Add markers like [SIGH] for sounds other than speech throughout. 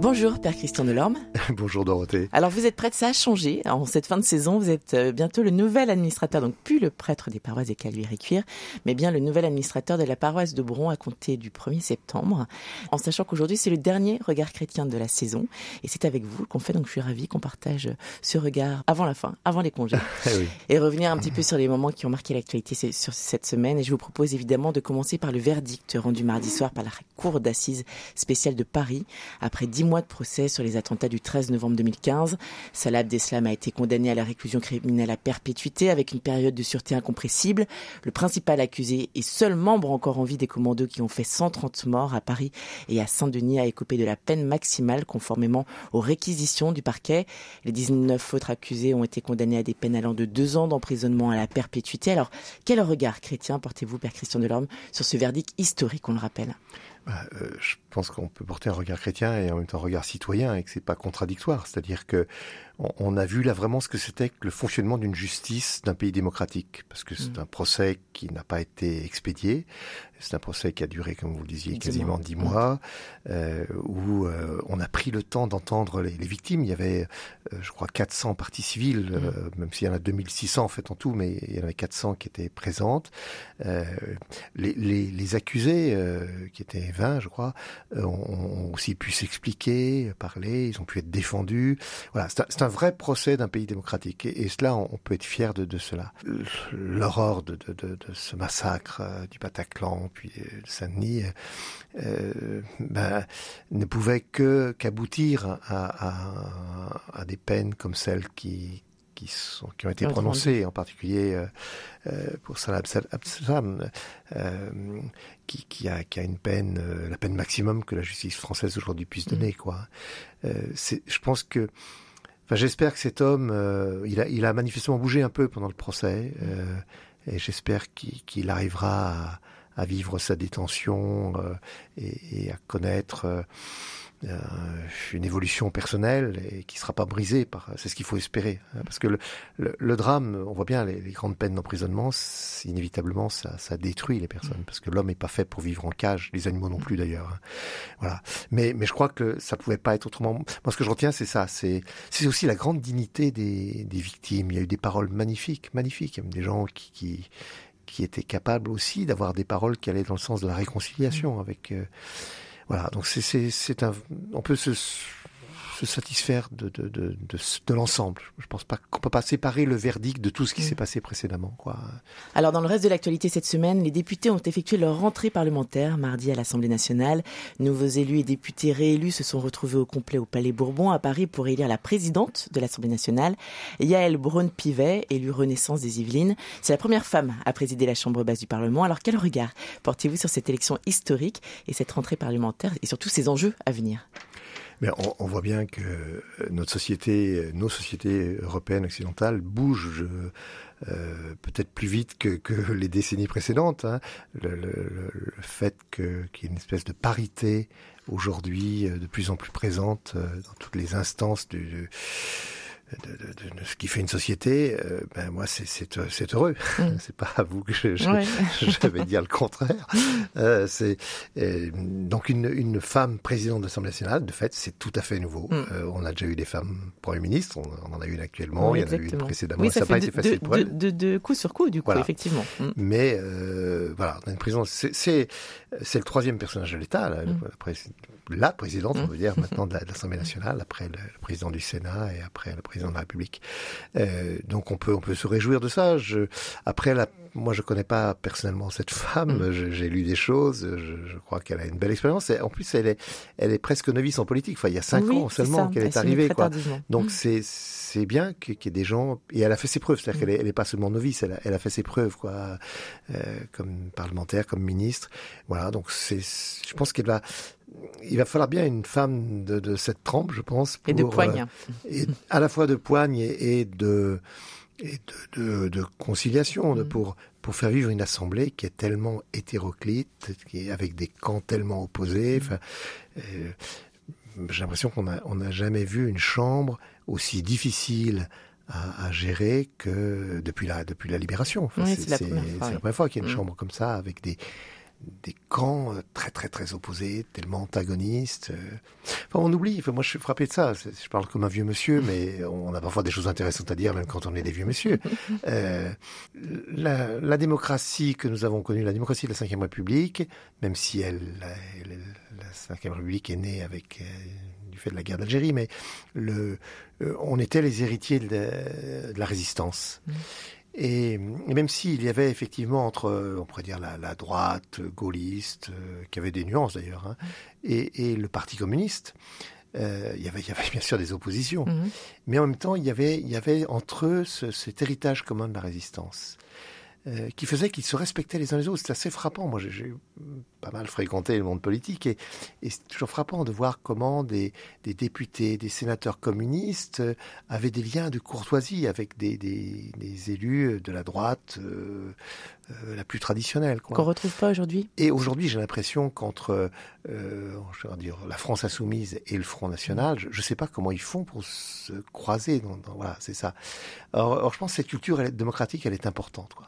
Bonjour Père Christian Delorme. [LAUGHS] Bonjour Dorothée. Alors vous êtes prêtre, ça a changé. En cette fin de saison, vous êtes euh, bientôt le nouvel administrateur, donc plus le prêtre des paroisses des Caluire et Cuire, mais bien le nouvel administrateur de la paroisse de Bron à compter du 1er septembre. En sachant qu'aujourd'hui c'est le dernier regard chrétien de la saison. Et c'est avec vous qu'on fait, donc je suis ravie qu'on partage ce regard avant la fin, avant les congés. [LAUGHS] Eh oui. Et revenir un petit peu sur les moments qui ont marqué l'actualité sur cette semaine. Et je vous propose évidemment de commencer par le verdict rendu mardi soir par la Cour d'assises spéciale de Paris après dix mois de procès sur les attentats du 13 novembre 2015. Salah Abdeslam a été condamné à la réclusion criminelle à perpétuité avec une période de sûreté incompressible. Le principal accusé et seul membre encore en vie des commandos qui ont fait 130 morts à Paris et à Saint-Denis a écopé de la peine maximale conformément aux réquisitions du parquet. Les 19 autres accusés ont été condamnés à des peines allant de deux ans d'emprisonnement à la perpétuité. Alors, quel regard chrétien portez-vous, Père Christian Delorme, sur ce verdict historique, on le rappelle? Euh, je pense qu'on peut porter un regard chrétien et en même temps un regard citoyen et que c'est pas contradictoire. C'est-à-dire que on, on a vu là vraiment ce que c'était que le fonctionnement d'une justice d'un pays démocratique, parce que c'est Mm. un procès qui n'a pas été expédié. C'est un procès qui a duré, comme vous le disiez, quasiment dix mois, euh, où euh, on a pris le temps d'entendre les, les victimes. Il y avait, euh, je crois, 400 parties civiles, euh, même s'il y en a 2600 en fait en tout, mais il y en avait 400 qui étaient présentes. Les, les, les accusés, qui étaient 20, je crois, ont, ont aussi pu s'expliquer, parler, ils ont pu être défendus. Voilà, c'est un, vrai procès d'un pays démocratique. Et, et cela, on, on peut être fier de, de cela. L'horreur de, de, de, de ce massacre du Bataclan, puis euh, de Saint-Denis, euh, ben, ne pouvait que qu'aboutir à, à, à des peines comme celles qui qui, sont, qui ont été prononcées, en particulier euh, euh, pour Salah Abdeslam, euh, qui, qui, a, qui a une peine, euh, la peine maximum que la justice française aujourd'hui puisse donner. Quoi. Euh, c'est- je pense que, enfin, j'espère que cet homme, euh, il, a, il a manifestement bougé un peu pendant le procès, euh, et j'espère qu'il qu'il arrivera à, à vivre sa détention euh, et, et à connaître. euh, euh, une évolution personnelle et qui sera pas brisée par c'est ce qu'il faut espérer hein, parce que le, le, le drame on voit bien les, les grandes peines d'emprisonnement inévitablement ça, ça détruit les personnes parce que l'homme n'est pas fait pour vivre en cage les animaux non plus d'ailleurs hein. voilà mais mais je crois que ça pouvait pas être autrement moi ce que je retiens c'est ça c'est c'est aussi la grande dignité des, des victimes il y a eu des paroles magnifiques magnifiques il y a même des gens qui, qui qui étaient capables aussi d'avoir des paroles qui allaient dans le sens de la réconciliation avec euh, voilà, donc c'est un on peut se se satisfaire de de de de, de l'ensemble. Je pense pas qu'on peut pas séparer le verdict de tout ce qui Mm. s'est passé précédemment quoi. Alors, dans le reste de l'actualité cette semaine, les députés ont effectué leur rentrée parlementaire mardi à l'Assemblée nationale. Nouveaux élus et députés réélus se sont retrouvés au complet au Palais Bourbon à Paris pour élire la présidente de l'Assemblée nationale, Yael Braun-Pivet, élue Renaissance des Yvelines. C'est la première femme à présider la Chambre basse du Parlement. Alors, quel regard portez-vous sur cette élection historique et cette rentrée parlementaire et surtout ses enjeux à venir? Mais on, on voit bien que euh, notre société, euh, nos sociétés européennes occidentales bougent euh, peut-être plus vite que, que [LAUGHS] les décennies précédentes. Hein. Le, le, le, fait qu'il y ait une espèce de parité aujourd'hui euh, de plus en plus présente dans toutes les instances du, du- de, de, de- de ce qui fait une société, euh, ben moi c'est c'est euh, c'est heureux. Mm. [LAUGHS] c'est pas à vous que je, je, Ouais. [LAUGHS] je vais dire le contraire. [LAUGHS] Euh, c'est euh, donc une, une femme présidente de l'Assemblée nationale. De fait, c'est tout à fait nouveau. Mm. Euh, on a déjà eu des femmes premiers ministres. On, on en a eu une actuellement. Oui, il y en a eu une précédemment. Oui, ça ça n'a pas fait été de, facile pour elle. de, de coup sur coup, du coup, Voilà. effectivement. Mm. Mais euh, voilà, on a une présidence. C'est le troisième personnage de l'État, la, Mm. la pré- la présidente, on Mm. veut dire maintenant de l'Assemblée nationale, après le, le président du Sénat et après le président de la République. Euh, donc on peut on peut se réjouir de ça. Je, après, la, moi je connais pas personnellement cette femme. Mm. J'ai lu des choses. Je, je crois qu'elle a une belle expérience. Et En plus, elle est elle est presque novice en politique. Enfin, il y a cinq Oui, ans seulement qu'elle Elle est arrivée. Quoi. Donc Mm. c'est c'est bien qu'il y ait des gens et elle a fait ses preuves, c'est-à-dire Mm. qu'elle est, elle est pas seulement novice, elle a, elle a fait ses preuves quoi, euh, comme parlementaire, comme ministre. Voilà, donc c'est, je pense qu'il va, il va falloir bien une femme de, de cette trempe, je pense, pour, Et de euh, poigne. et à la fois de poigne et, et de et de, de, de conciliation, Mm. pour pour faire vivre une assemblée qui est tellement hétéroclite, qui est avec des camps tellement opposés. Enfin, euh, j'ai l'impression qu'on on n'a jamais vu une chambre aussi difficile à, gérer que depuis la depuis la libération. c'est la, première fois qu'il y a une mm. chambre comme ça avec des des camps euh, très très très opposés, tellement antagonistes. Euh. Enfin, on oublie. Enfin, moi, je suis frappé de ça. Je parle comme un vieux monsieur, mais on a parfois des choses intéressantes à dire, même quand on est des vieux monsieur. [LAUGHS] Euh, la, la, démocratie que nous avons connue, la démocratie de la Ve République, même si elle, la, Ve République est née avec du fait de la guerre d'Algérie, mais le, on était les héritiers de, de la résistance. Mmh. Et, même s'il y avait effectivement entre, on pourrait dire, la, droite gaulliste, euh, qui avait des nuances d'ailleurs, hein, et, le Parti communiste, euh, il, y avait, il y avait bien sûr des oppositions. Mhm. Mais en même temps, il y avait, il y avait entre eux cet héritage commun de la résistance. Euh, qui faisait qu'ils se respectaient les uns les autres. C'est assez frappant. Moi, j'ai pas mal fréquenté le monde politique et, c'est toujours frappant de voir comment des, députés, des sénateurs communistes euh, avaient des liens de courtoisie avec des, élus de la droite euh, la plus traditionnelle. Qu'on retrouve pas aujourd'hui. Et aujourd'hui, j'ai l'impression qu'entre je dire la France insoumise et le Front national, je ne sais pas comment ils font pour se croiser. voilà, c'est ça. Alors, je pense que cette culture démocratique, elle est importante. Quoi.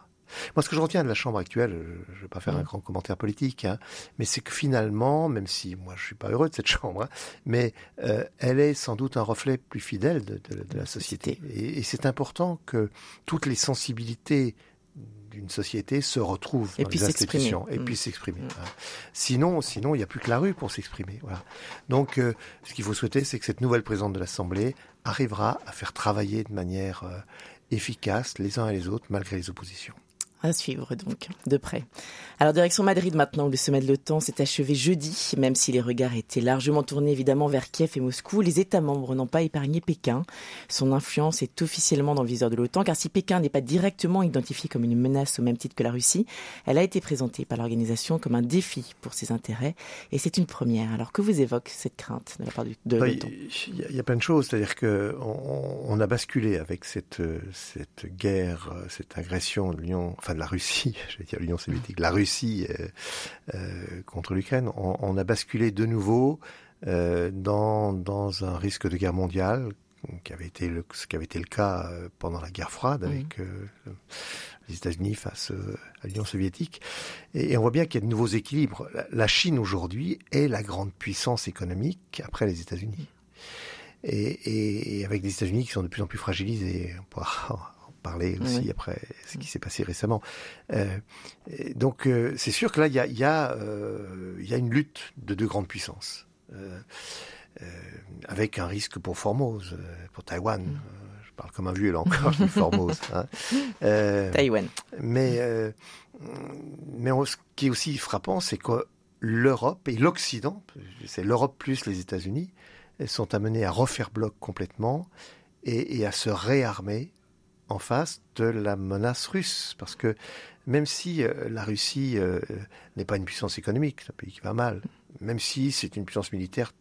Moi, ce que je retiens de la Chambre actuelle, je ne vais pas faire un grand commentaire politique, hein, mais c'est que finalement, même si moi je suis pas heureux de cette [LAUGHS] Chambre, hein, mais euh, elle est sans doute un reflet plus fidèle de, la société. Et, c'est important que toutes les sensibilités d'une société se retrouvent dans les institutions et mm. puissent s'exprimer. Mm. Sinon, sinon, il n'y a plus que la rue pour s'exprimer. Voilà. Donc, euh, ce qu'il faut souhaiter, c'est que cette nouvelle présidente de l'Assemblée arrivera à faire travailler de manière euh, efficace les uns et les autres malgré les oppositions. À suivre donc de près. Alors direction Madrid maintenant où le sommet de l'OTAN s'est achevé jeudi, même si les regards étaient largement tournés évidemment vers Kiev et Moscou, les États membres n'ont pas épargné Pékin. Son influence est officiellement dans le viseur de l'OTAN car si Pékin n'est pas directement identifié comme une menace au même titre que la Russie, elle a été présentée par l'organisation comme un défi pour ses intérêts et c'est une première. Alors que vous évoque cette crainte de la part de l'OTAN? Il y, a plein de choses, c'est-à-dire que on, a basculé avec cette cette guerre, cette agression de l'Union de la Russie, [LAUGHS] je vais dire l'Union soviétique, la Russie euh, euh, contre l'Ukraine, on, a basculé de nouveau euh, dans, dans un risque de guerre mondiale qui avait été le, ce qui avait été le cas pendant la guerre froide avec les États-Unis face à l'Union soviétique. Et, on voit bien qu'il y a de nouveaux équilibres. La, Chine aujourd'hui est la grande puissance économique après les États-Unis. Et, et, avec des États-Unis qui sont de plus en plus fragilisés. On pourra [LAUGHS] parler aussi après ce qui s'est passé récemment. Euh, donc euh, c'est sûr que là, il y a, y, a, euh, y a, une lutte de deux grandes puissances, avec un risque pour Formose, pour Taïwan. Mm. je parle comme un vieux là encore, [LAUGHS] Formose. Hein. Taïwan. Mais, mais ce qui est aussi frappant, c'est que l'Europe et l'Occident, c'est l'Europe plus les États-Unis, sont amenés à refaire bloc complètement et, et à se réarmer en face de la menace russe. Parce que même si euh, la Russie euh, n'est pas une puissance économique, un pays qui va mal, même si c'est une puissance militaire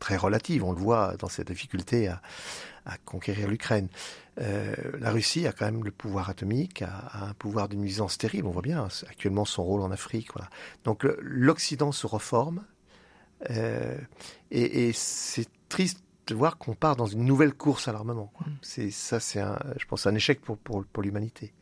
très relative, on le voit dans cette difficulté à, conquérir l'Ukraine, euh, la Russie a quand même le pouvoir atomique, a, un pouvoir de nuisance terrible, on voit bien actuellement son rôle en Afrique. Voilà. Donc l'Occident se reforme, et c'est triste de voir qu'on part dans une nouvelle course à l'armement. Mm. C'est ça, c'est un, je pense, un échec pour, pour, pour l'humanité.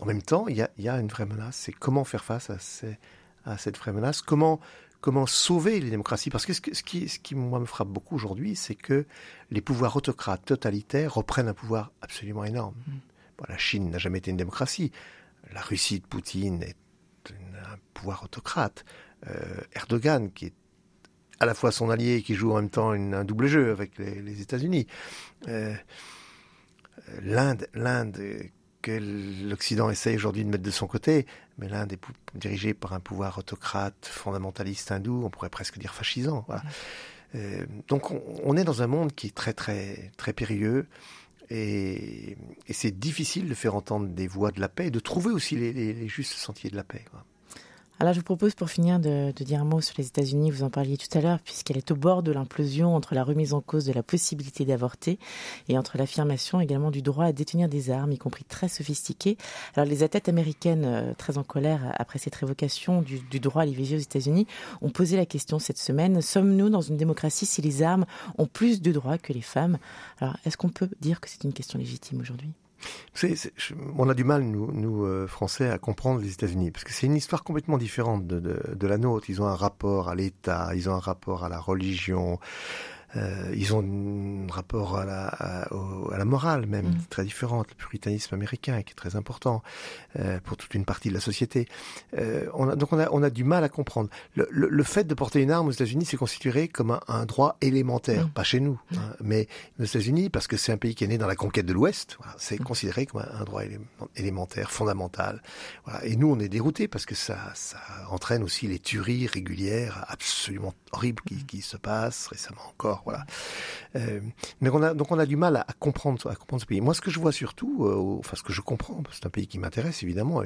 En même temps, il y a, y a, une vraie menace. C'est comment faire face à, ces, à cette vraie menace? Comment comment sauver les démocraties? Parce que ce, ce qui, ce qui moi me frappe beaucoup aujourd'hui, c'est que les pouvoirs autocrates totalitaires reprennent un pouvoir absolument énorme. Mm. Bon, la Chine n'a jamais été une démocratie. La Russie de Poutine est un pouvoir autocrate. Euh, Erdogan, qui est à la fois son allié et qui joue en même temps un double jeu avec les, États-Unis. Euh, L'Inde, l'Inde que l'Occident essaye aujourd'hui de mettre de son côté, mais l'Inde est dirigée par un pouvoir autocrate, fondamentaliste hindou, on pourrait presque dire fascisant. Euh, donc on, est dans un monde qui est très très très périlleux et, c'est difficile de faire entendre des voix de la paix et de trouver aussi les, justes sentiers de la paix. Alors je vous propose pour finir de, dire un mot sur les États-Unis, vous en parliez tout à l'heure, puisqu'elle est au bord de l'implosion entre la remise en cause de la possibilité d'avorter et entre l'affirmation également du droit à détenir des armes, y compris très sophistiquées. Alors les athlètes américaines, euh, très en colère après cette révocation du, du droit à l'IVG aux États-Unis, ont posé la question cette semaine, sommes-nous dans une démocratie si les armes ont plus de droits que les femmes? Alors est-ce qu'on peut dire que c'est une question légitime aujourd'hui? On a du mal, nous, nous euh, Français, à comprendre les États-Unis, parce que c'est une histoire complètement différente de, la nôtre. Ils ont un rapport à l'État, ils ont un rapport à la religion, euh, ils ont un rapport à la, à, à la morale même mmh. très différente, le puritanisme américain qui est très important euh, pour toute une partie de la société. Euh, on a, donc on a, on a du mal à comprendre. Le, le, le fait de porter une arme aux États-Unis, c'est considéré comme un, un droit élémentaire, mmh. pas chez nous, mmh. hein, mais aux États-Unis, parce que c'est un pays qui est né dans la conquête de l'Ouest, voilà, c'est considéré comme un, un droit élémentaire, fondamental. Voilà. Et nous, on est déroutés parce que ça, ça entraîne aussi les tueries régulières absolument horribles qui, qui se passent récemment encore voilà. Euh, mais on a, donc on a du mal à, à, comprendre, à comprendre ce pays. Moi, ce que je vois surtout, euh, enfin ce que je comprends, c'est un pays qui m'intéresse évidemment,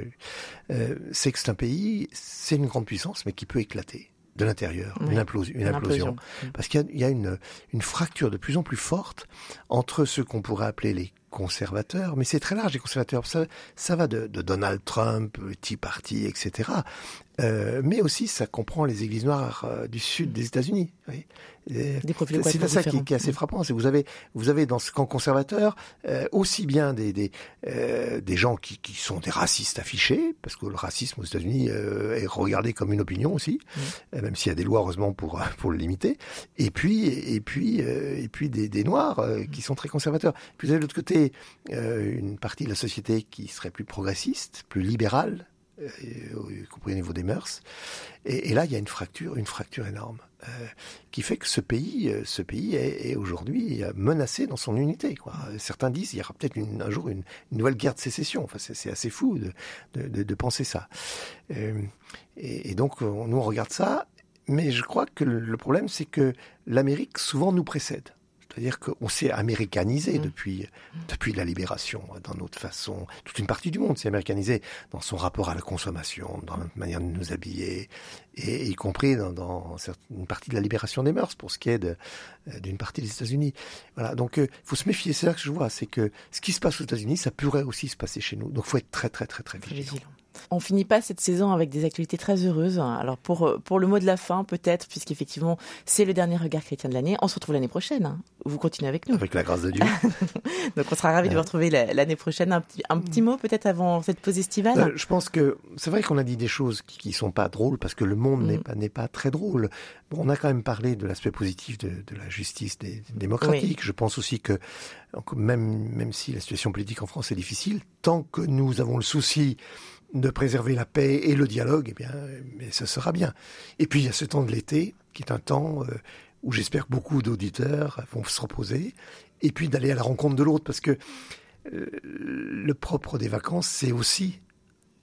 euh, c'est que c'est un pays, c'est une grande puissance, mais qui peut éclater de l'intérieur, oui, une, implosion, une, une implosion. implosion. Parce qu'il y, y a, une, une fracture de plus en plus forte entre ce qu'on pourrait appeler les conservateurs, mais c'est très large les conservateurs. Ça, ça va de, de Donald Trump, Tea Party, etc. Euh, mais aussi, ça comprend les églises noires euh, du sud des États-Unis. Oui. C'est ça qui, qui, est assez frappant. C'est vous avez, vous avez dans ce camp conservateur euh, aussi bien des des, des gens qui, qui sont des racistes affichés, parce que le racisme aux États-Unis est regardé comme une opinion aussi, mmh. même s'il y a des lois heureusement pour pour le limiter. Et puis et puis et puis des, des noirs qui sont très conservateurs. Puis vous avez de l'autre côté une partie de la société qui serait plus progressiste, plus libérale euh, y compris au niveau des mœurs. Et, là, il y a une fracture, une fracture énorme, euh, qui fait que ce pays, euh, ce pays est, aujourd'hui menacé dans son unité. Certains disent qu'il y aura peut-être un jour une, nouvelle guerre de sécession. Enfin, c'est assez fou de, penser ça. Euh, et, et, donc, on, nous on regarde ça, mais je crois que le problème, c'est que l'Amérique souvent nous précède. C'est-à-dire qu'on s'est américanisé mmh. depuis, depuis la libération, dans notre façon. Toute une partie du monde s'est américanisé dans son rapport à la consommation, dans notre manière de nous habiller, et y compris dans, dans une partie de la libération des mœurs, pour ce qui est d'une partie des États-Unis. Voilà, donc il euh, faut se méfier. C'est là que je vois, c'est que ce qui se passe aux États-Unis, ça pourrait aussi se passer chez nous. Donc il faut être très, très, très, très vigilant. vigilant. On finit pas cette saison avec des actualités très heureuses. Alors pour pour le mot de la fin peut-être, puisqu'effectivement c'est le dernier regard chrétien de l'année. On se retrouve l'année prochaine. Vous continuez avec nous. Avec la grâce de Dieu. [LAUGHS] Donc on sera ravis ouais. de vous retrouver l'année prochaine. Un petit un petit mot peut-être avant cette pause estivale? Euh, je pense que c'est vrai qu'on a dit des choses qui, qui sont pas drôles parce que le monde mm. n'est pas n'est pas très drôle. Bon, on a quand même parlé de l'aspect positif de, de, la justice des, démocratique. Oui. Je pense aussi que même même si la situation politique en France est difficile, tant que nous avons le souci de préserver la paix et le dialogue, eh bien, mais ça sera bien. Et puis il y a ce temps de l'été, qui est un temps euh, où j'espère beaucoup d'auditeurs vont se reposer, et puis d'aller à la rencontre de l'autre, parce que euh, le propre des vacances, c'est aussi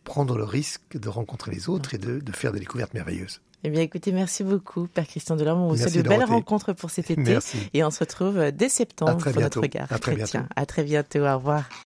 prendre le risque de rencontrer les autres et de, de faire des découvertes merveilleuses. Eh bien, écoutez, merci beaucoup, Père Christian Delorme. On vous souhaite de belles rencontres pour cet [LAUGHS] été. Merci. Et on se retrouve dès septembre pour bientôt. notre regard à très chrétien. Bientôt. À très bientôt. Au revoir.